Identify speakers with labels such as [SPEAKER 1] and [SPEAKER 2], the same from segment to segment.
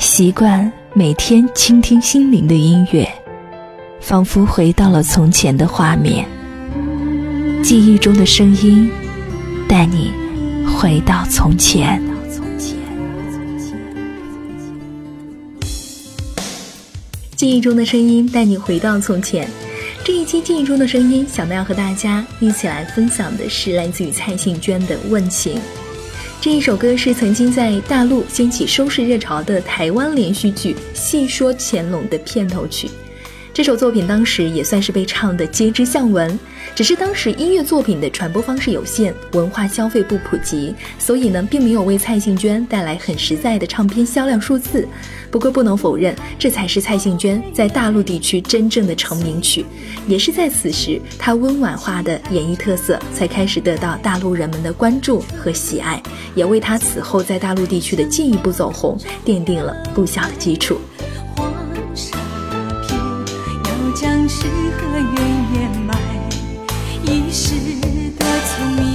[SPEAKER 1] 习惯每天倾听心灵的音乐，仿佛回到了从前的画面。记忆中的声音，带你回到从前。记忆中的声音，带你回到从前。这一期《记忆中的声音》，小麦要和大家一起来分享的是来自于蔡幸娟的《问情》。这一首歌是曾经在大陆掀起收视热潮的台湾连续剧《戏说乾隆》的片头曲。这首作品当时也算是被唱的皆知巷闻，只是当时音乐作品的传播方式有限，文化消费不普及，所以呢，并没有为蔡幸娟带来很实在的唱片销量数字。不过不能否认，这才是蔡幸娟在大陆地区真正的成名曲，也是在此时，她温婉化的演绎特色才开始得到大陆人们的关注和喜爱，也为她此后在大陆地区的进一步走红奠定了不小的基础。
[SPEAKER 2] 是何缘掩埋一世的聪明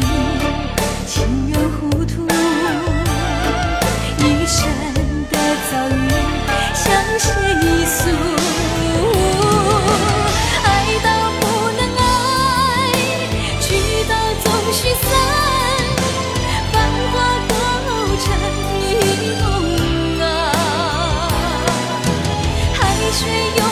[SPEAKER 2] 情愿糊涂一生的遭遇向谁诉爱到不能爱聚到总须散繁华过后成一梦啊。海水涌